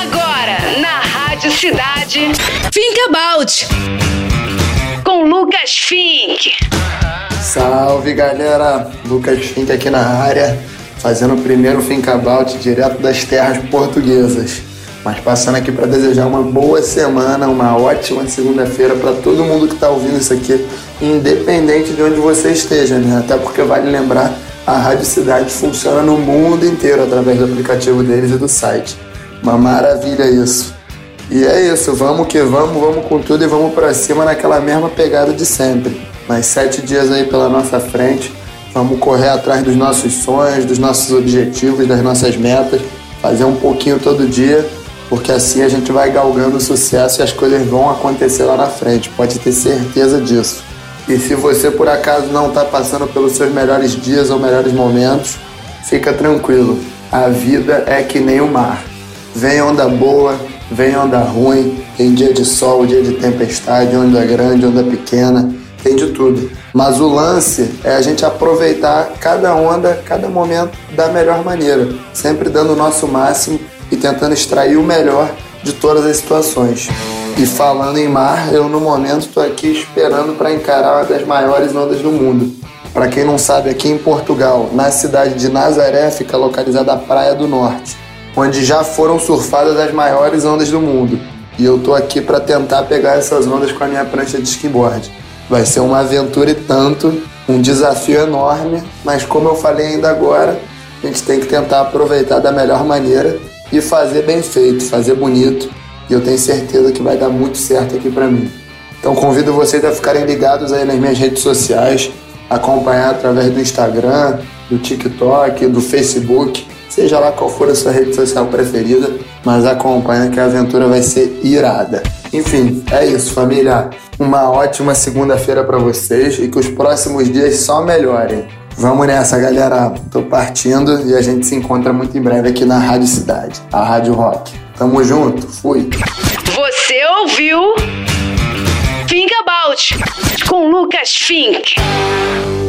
Agora, na Rádio Cidade, Think About. Com Lucas Fink. Salve galera, Lucas Fink aqui na área, fazendo o primeiro Think About direto das terras portuguesas. Mas passando aqui para desejar uma boa semana, uma ótima segunda-feira para todo mundo que está ouvindo isso aqui, independente de onde você esteja, né? Até porque vale lembrar, a Rádio Cidade funciona no mundo inteiro através do aplicativo deles e do site. Uma maravilha isso. E é isso, vamos que vamos, vamos com tudo e vamos para cima naquela mesma pegada de sempre. Mais sete dias aí pela nossa frente, vamos correr atrás dos nossos sonhos, dos nossos objetivos, das nossas metas, fazer um pouquinho todo dia porque assim a gente vai galgando o sucesso e as coisas vão acontecer lá na frente, pode ter certeza disso. E se você por acaso não está passando pelos seus melhores dias ou melhores momentos, fica tranquilo, a vida é que nem o mar. Vem onda boa, vem onda ruim, tem dia de sol, dia de tempestade, onda grande, onda pequena, tem de tudo. Mas o lance é a gente aproveitar cada onda, cada momento da melhor maneira, sempre dando o nosso máximo e tentando extrair o melhor de todas as situações. E falando em mar, eu no momento estou aqui esperando para encarar uma das maiores ondas do mundo. Para quem não sabe, aqui em Portugal, na cidade de Nazaré, fica localizada a Praia do Norte, onde já foram surfadas as maiores ondas do mundo. E eu tô aqui para tentar pegar essas ondas com a minha prancha de skimboard. Vai ser uma aventura e tanto, um desafio enorme, mas como eu falei ainda agora, a gente tem que tentar aproveitar da melhor maneira e fazer bem feito, fazer bonito. E eu tenho certeza que vai dar muito certo aqui para mim. Então convido vocês a ficarem ligados aí nas minhas redes sociais, acompanhar através do Instagram, do TikTok, do Facebook, seja lá qual for a sua rede social preferida, mas acompanha que a aventura vai ser irada. Enfim, é isso, família. Uma ótima segunda-feira para vocês e que os próximos dias só melhorem. Vamos nessa, galera. Tô partindo e a gente se encontra muito em breve aqui na Rádio Cidade, a Rádio Rock. Tamo junto, fui. Você ouviu? Lucas Fink.